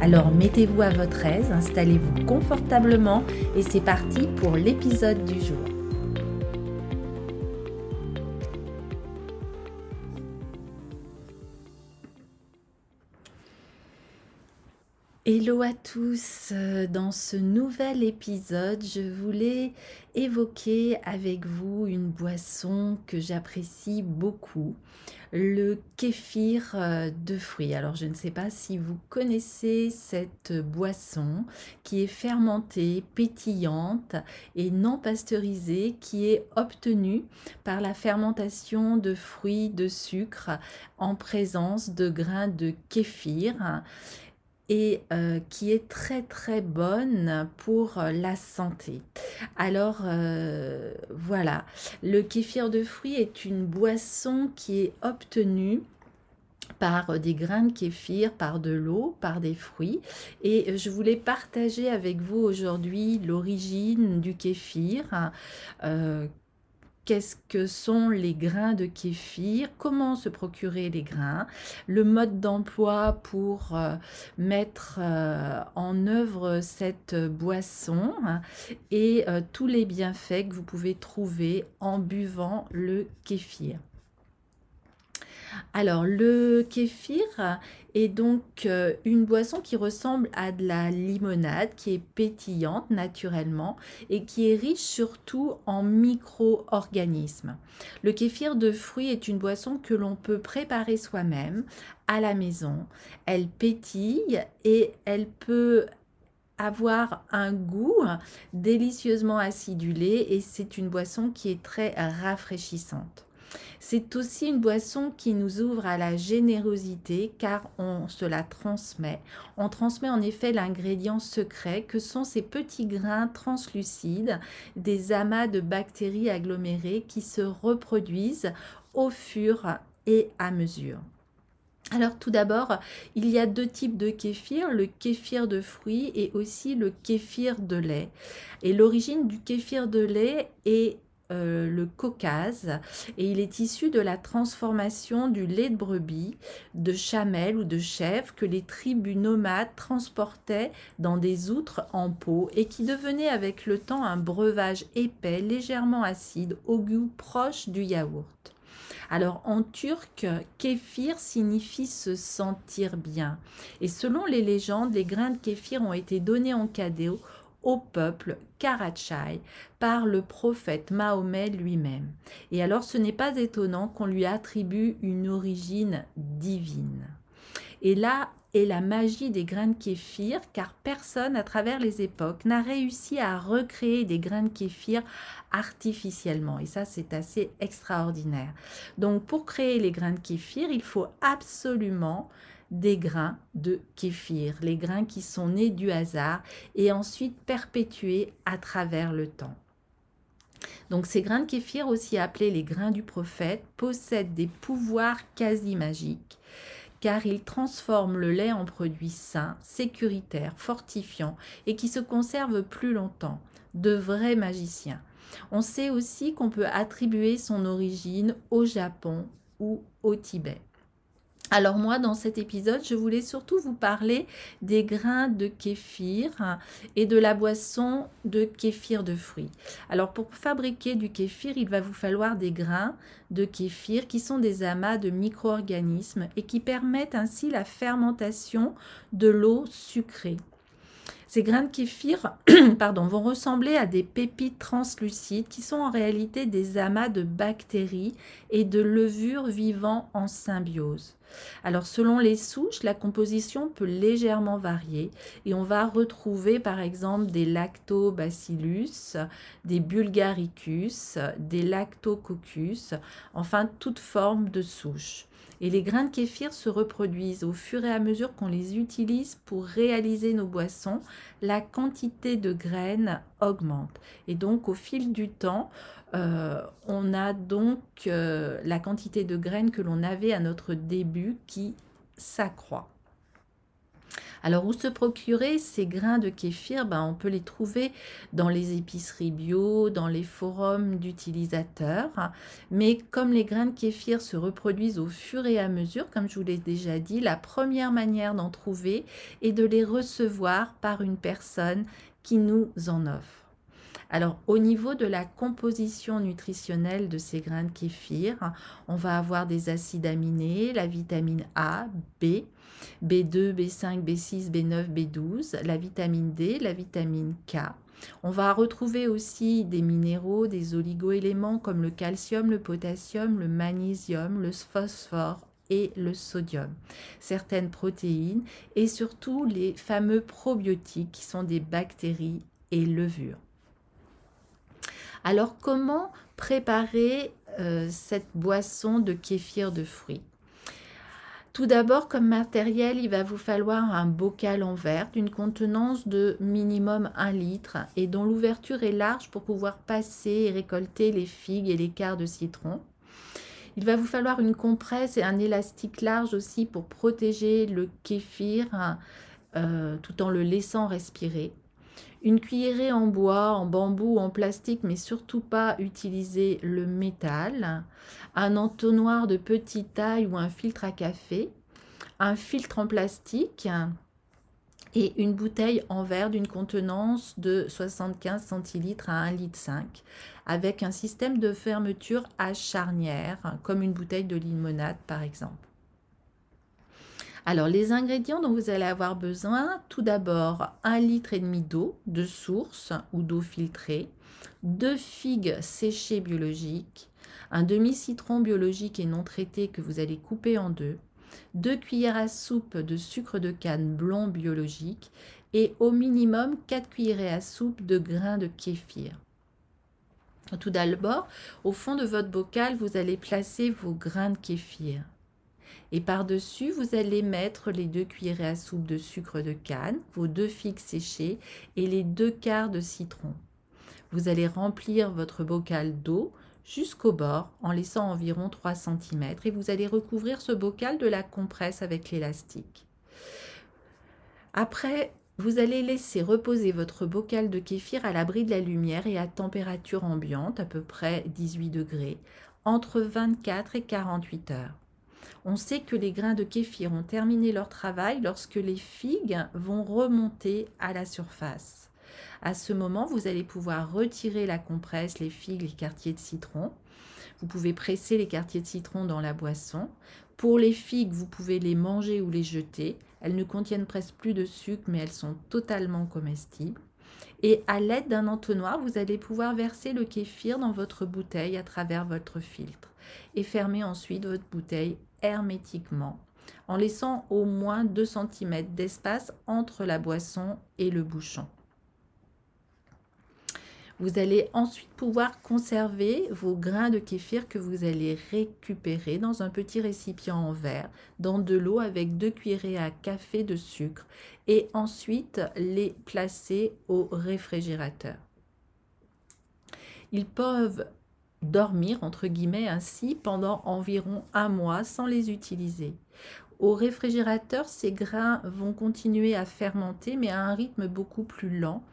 Alors mettez-vous à votre aise, installez-vous confortablement et c'est parti pour l'épisode du jour. Hello à tous, dans ce nouvel épisode, je voulais évoquer avec vous une boisson que j'apprécie beaucoup, le kéfir euh, de fruits. Alors je ne sais pas si vous connaissez cette boisson qui est fermentée, pétillante et non pasteurisée, qui est obtenue par la fermentation de fruits de sucre en présence de grains de kéfir et euh, qui est très très bonne pour euh, la santé. Alors euh, voilà, le kéfir de fruits est une boisson qui est obtenue par des grains de kéfir, par de l'eau, par des fruits. Et je voulais partager avec vous aujourd'hui l'origine du kéfir, qu'est-ce que sont les grains de kéfir, comment se procurer les grains, le mode d'emploi pour euh, mettre euh, en œuvre cette boisson et euh, tous les bienfaits que vous pouvez trouver en buvant le kéfir. Alors, le kéfir est donc euh, une boisson qui ressemble à de la limonade, qui est pétillante naturellement et qui est riche surtout en micro-organismes. Le kéfir de fruits est une boisson que l'on peut préparer soi-même à la maison. Elle pétille et elle peut avoir un goût délicieusement acidulé et c'est une boisson qui est très rafraîchissante. C'est aussi une boisson qui nous ouvre à la générosité car on se la transmet. On transmet en effet l'ingrédient secret que sont ces petits grains translucides, des amas de bactéries agglomérées qui se reproduisent au fur et à mesure. Alors tout d'abord, il y a deux types de kéfir, le kéfir de fruits et aussi le kéfir de lait. Et l'origine du kéfir de lait est euh, le Caucase et il est issu de la transformation du lait de brebis, de chamelle ou de chèvre que les tribus nomades transportaient dans des outres en peau et qui devenait avec le temps un breuvage épais, légèrement acide, au goût proche du yaourt. Alors en turc, kéfir signifie se sentir bien. Et selon les légendes, les grains de kéfir ont été donnés en cadeau au peuple Karachai par le prophète Mahomet lui-même. Et alors ce n'est pas étonnant qu'on lui attribue une origine divine. Et là est la magie des grains de kéfir, car personne à travers les époques n'a réussi à recréer des grains de kéfir artificiellement. Et ça, c'est assez extraordinaire. Donc, pour créer les grains de kéfir, il faut absolument des grains de kéfir, les grains qui sont nés du hasard et ensuite perpétués à travers le temps. Donc ces grains de kéfir, aussi appelés les grains du prophète, possèdent des pouvoirs quasi magiques car ils transforment le lait en produit sain, sécuritaire, fortifiant et qui se conserve plus longtemps. De vrais magiciens. On sait aussi qu'on peut attribuer son origine au Japon ou au Tibet. Alors moi, dans cet épisode, je voulais surtout vous parler des grains de kéfir et de la boisson de kéfir de fruits. Alors pour fabriquer du kéfir, il va vous falloir des grains de kéfir qui sont des amas de micro-organismes et qui permettent ainsi la fermentation de l'eau sucrée. Ces grains de kéfir pardon, vont ressembler à des pépites translucides qui sont en réalité des amas de bactéries et de levures vivant en symbiose. Alors selon les souches, la composition peut légèrement varier et on va retrouver par exemple des lactobacillus, des bulgaricus, des lactococcus, enfin toute forme de souche. Et les grains de kéfir se reproduisent au fur et à mesure qu'on les utilise pour réaliser nos boissons. La quantité de graines augmente. Et donc au fil du temps, euh, on a donc euh, la quantité de graines que l'on avait à notre début qui s'accroît. Alors, où se procurer ces grains de kéfir? Ben, On peut les trouver dans les épiceries bio, dans les forums d'utilisateurs. Mais comme les grains de kéfir se reproduisent au fur et à mesure, comme je vous l'ai déjà dit, la première manière d'en trouver est de les recevoir par une personne qui nous en offre. Alors, au niveau de la composition nutritionnelle de ces grains de kéfir, on va avoir des acides aminés, la vitamine A, B, B2, B5, B6, B9, B12, la vitamine D, la vitamine K. On va retrouver aussi des minéraux, des oligoéléments comme le calcium, le potassium, le magnésium, le phosphore et le sodium, certaines protéines et surtout les fameux probiotiques qui sont des bactéries et levures. Alors comment préparer euh, cette boisson de kéfir de fruits? Tout d'abord, comme matériel, il va vous falloir un bocal en verre d'une contenance de minimum 1 litre et dont l'ouverture est large pour pouvoir passer et récolter les figues et les quarts de citron. Il va vous falloir une compresse et un élastique large aussi pour protéger le kéfir euh, tout en le laissant respirer. Une cuillerée en bois, en bambou, en plastique, mais surtout pas utiliser le métal. Un entonnoir de petite taille ou un filtre à café. Un filtre en plastique et une bouteille en verre d'une contenance de 75 centilitres à 1,5 litre avec un système de fermeture à charnière, comme une bouteille de limonade par exemple. Alors, les ingrédients dont vous allez avoir besoin, tout d'abord, un litre et demi d'eau de source ou d'eau filtrée, deux figues séchées biologiques, un demi-citron biologique et non traité que vous allez couper en deux, deux cuillères à soupe de sucre de canne blond biologique et au minimum 4 cuillerées à soupe de grains de kéfir. Tout d'abord, au fond de votre bocal, vous allez placer vos grains de kéfir. Et par-dessus, vous allez mettre les deux cuillerées à soupe de sucre de canne, vos deux figues séchées et les deux quarts de citron. Vous allez remplir votre bocal d'eau jusqu'au bord en laissant environ 3 cm et vous allez recouvrir ce bocal de la compresse avec l'élastique. Après, vous allez laisser reposer votre bocal de kéfir à l'abri de la lumière et à température ambiante, à peu près 18 degrés, entre 24 et 48 heures. On sait que les grains de kéfir ont terminé leur travail lorsque les figues vont remonter à la surface. À ce moment, vous allez pouvoir retirer la compresse, les figues, les quartiers de citron. Vous pouvez presser les quartiers de citron dans la boisson. Pour les figues, vous pouvez les manger ou les jeter. Elles ne contiennent presque plus de sucre, mais elles sont totalement comestibles. Et à l'aide d'un entonnoir, vous allez pouvoir verser le kéfir dans votre bouteille à travers votre filtre et fermer ensuite votre bouteille hermétiquement en laissant au moins 2 cm d'espace entre la boisson et le bouchon. Vous allez ensuite pouvoir conserver vos grains de kéfir que vous allez récupérer dans un petit récipient en verre, dans de l'eau avec deux cuillerées à café de sucre et ensuite les placer au réfrigérateur. Ils peuvent dormir, entre guillemets, ainsi pendant environ un mois sans les utiliser. Au réfrigérateur, ces grains vont continuer à fermenter, mais à un rythme beaucoup plus lent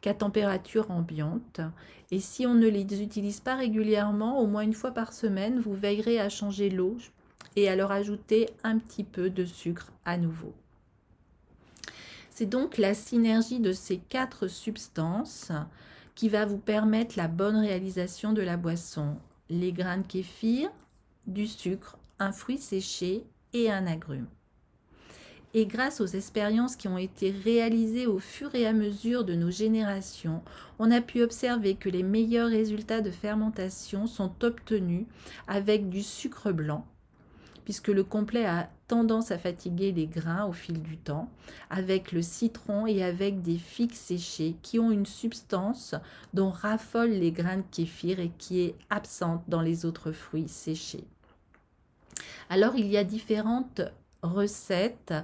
qu'à température ambiante. Et si on ne les utilise pas régulièrement, au moins une fois par semaine, vous veillerez à changer l'eau et à leur ajouter un petit peu de sucre à nouveau. C'est donc la synergie de ces quatre substances qui va vous permettre la bonne réalisation de la boisson. Les grains de kéfir, du sucre, un fruit séché et un agrume. Et grâce aux expériences qui ont été réalisées au fur et à mesure de nos générations, on a pu observer que les meilleurs résultats de fermentation sont obtenus avec du sucre blanc, puisque le complet a tendance à fatiguer les grains au fil du temps, avec le citron et avec des figues séchées qui ont une substance dont raffolent les grains de kéfir et qui est absente dans les autres fruits séchés. Alors il y a différentes recettes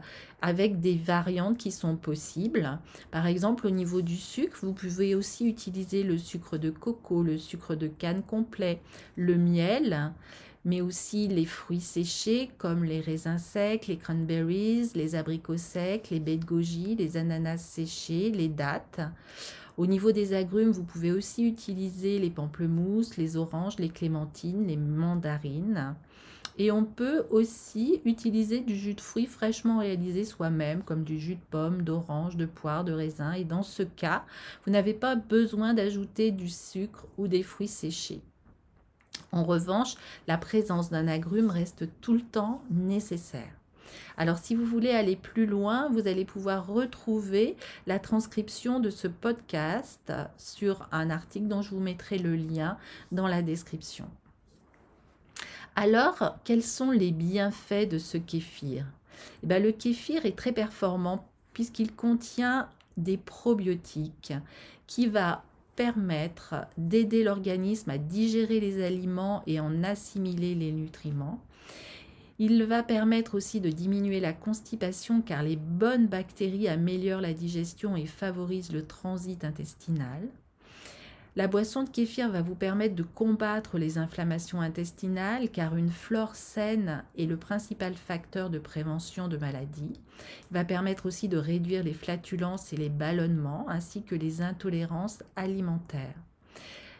avec des variantes qui sont possibles. Par exemple, au niveau du sucre, vous pouvez aussi utiliser le sucre de coco, le sucre de canne complet, le miel, mais aussi les fruits séchés comme les raisins secs, les cranberries, les abricots secs, les baies de goji, les ananas séchés, les dattes. Au niveau des agrumes, vous pouvez aussi utiliser les pamplemousses, les oranges, les clémentines, les mandarines. Et on peut aussi utiliser du jus de fruits fraîchement réalisé soi-même, comme du jus de pomme, d'orange, de poire, de raisin. Et dans ce cas, vous n'avez pas besoin d'ajouter du sucre ou des fruits séchés. En revanche, la présence d'un agrume reste tout le temps nécessaire. Alors si vous voulez aller plus loin, vous allez pouvoir retrouver la transcription de ce podcast sur un article dont je vous mettrai le lien dans la description. Alors, quels sont les bienfaits de ce kéfir? Eh bien, Le kéfir est très performant puisqu'il contient des probiotiques qui va permettre d'aider l'organisme à digérer les aliments et en assimiler les nutriments. Il va permettre aussi de diminuer la constipation car les bonnes bactéries améliorent la digestion et favorisent le transit intestinal. La boisson de kéfir va vous permettre de combattre les inflammations intestinales car une flore saine est le principal facteur de prévention de maladies. Il va permettre aussi de réduire les flatulences et les ballonnements ainsi que les intolérances alimentaires.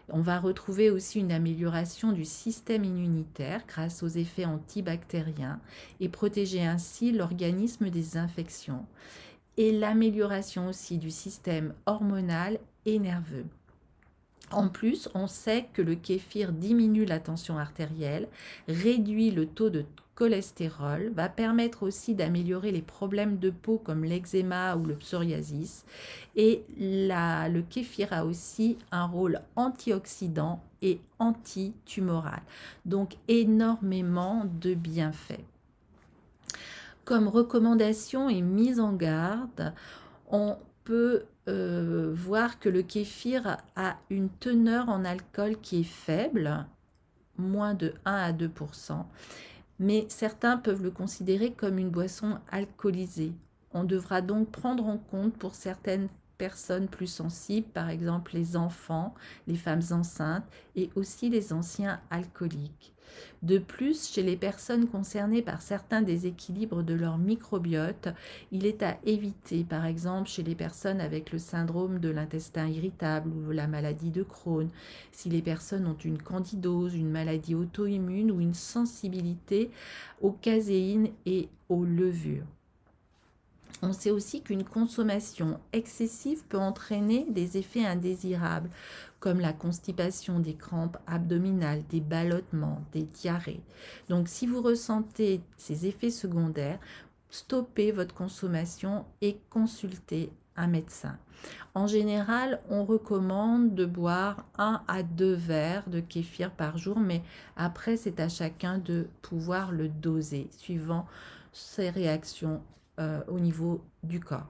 On va retrouver aussi une amélioration du système immunitaire grâce aux effets antibactériens et protéger ainsi l'organisme des infections et l'amélioration aussi du système hormonal et nerveux. En plus, on sait que le kéfir diminue la tension artérielle, réduit le taux de cholestérol, va permettre aussi d'améliorer les problèmes de peau comme l'eczéma ou le psoriasis. Et le kéfir a aussi un rôle antioxydant et antitumoral. Donc énormément de bienfaits. Comme recommandation et mise en garde, on peut euh, voir que le kéfir a une teneur en alcool qui est faible, moins de 1 à 2 mais certains peuvent le considérer comme une boisson alcoolisée. On devra donc prendre en compte pour certaines personnes plus sensibles, par exemple les enfants, les femmes enceintes et aussi les anciens alcooliques. De plus, chez les personnes concernées par certains déséquilibres de leur microbiote, il est à éviter, par exemple chez les personnes avec le syndrome de l'intestin irritable ou la maladie de Crohn, si les personnes ont une candidose, une maladie auto-immune ou une sensibilité aux caséines et aux levures. On sait aussi qu'une consommation excessive peut entraîner des effets indésirables, comme la constipation, des crampes abdominales, des ballottements, des diarrhées. Donc si vous ressentez ces effets secondaires, stoppez votre consommation et consultez un médecin. En général, on recommande de boire un à deux verres de kéfir par jour, mais après, c'est à chacun de pouvoir le doser suivant ses réactions euh, au niveau du corps.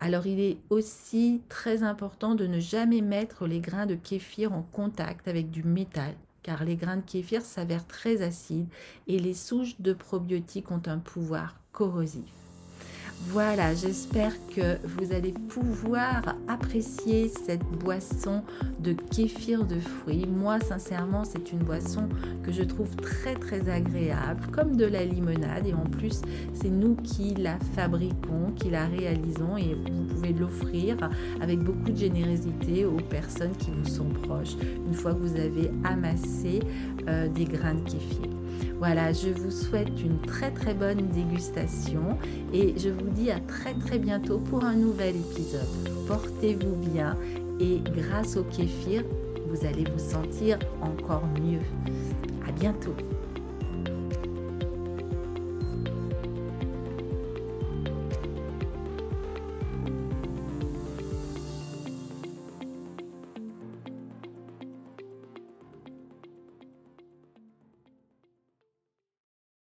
Alors il est aussi très important de ne jamais mettre les grains de kéfir en contact avec du métal car les grains de kéfir s'avèrent très acides et les souches de probiotiques ont un pouvoir corrosif. Voilà, j'espère que vous allez pouvoir apprécier cette boisson de kéfir de fruits. Moi, sincèrement, c'est une boisson que je trouve très très agréable, comme de la limonade. Et en plus, c'est nous qui la fabriquons, qui la réalisons et vous pouvez l'offrir avec beaucoup de générosité aux personnes qui vous sont proches une fois que vous avez amassé euh, des grains de kéfir. Voilà, je vous souhaite une très très bonne dégustation et je vous dis à très très bientôt pour un nouvel épisode. Portez-vous bien et grâce au kéfir, vous allez vous sentir encore mieux. À bientôt.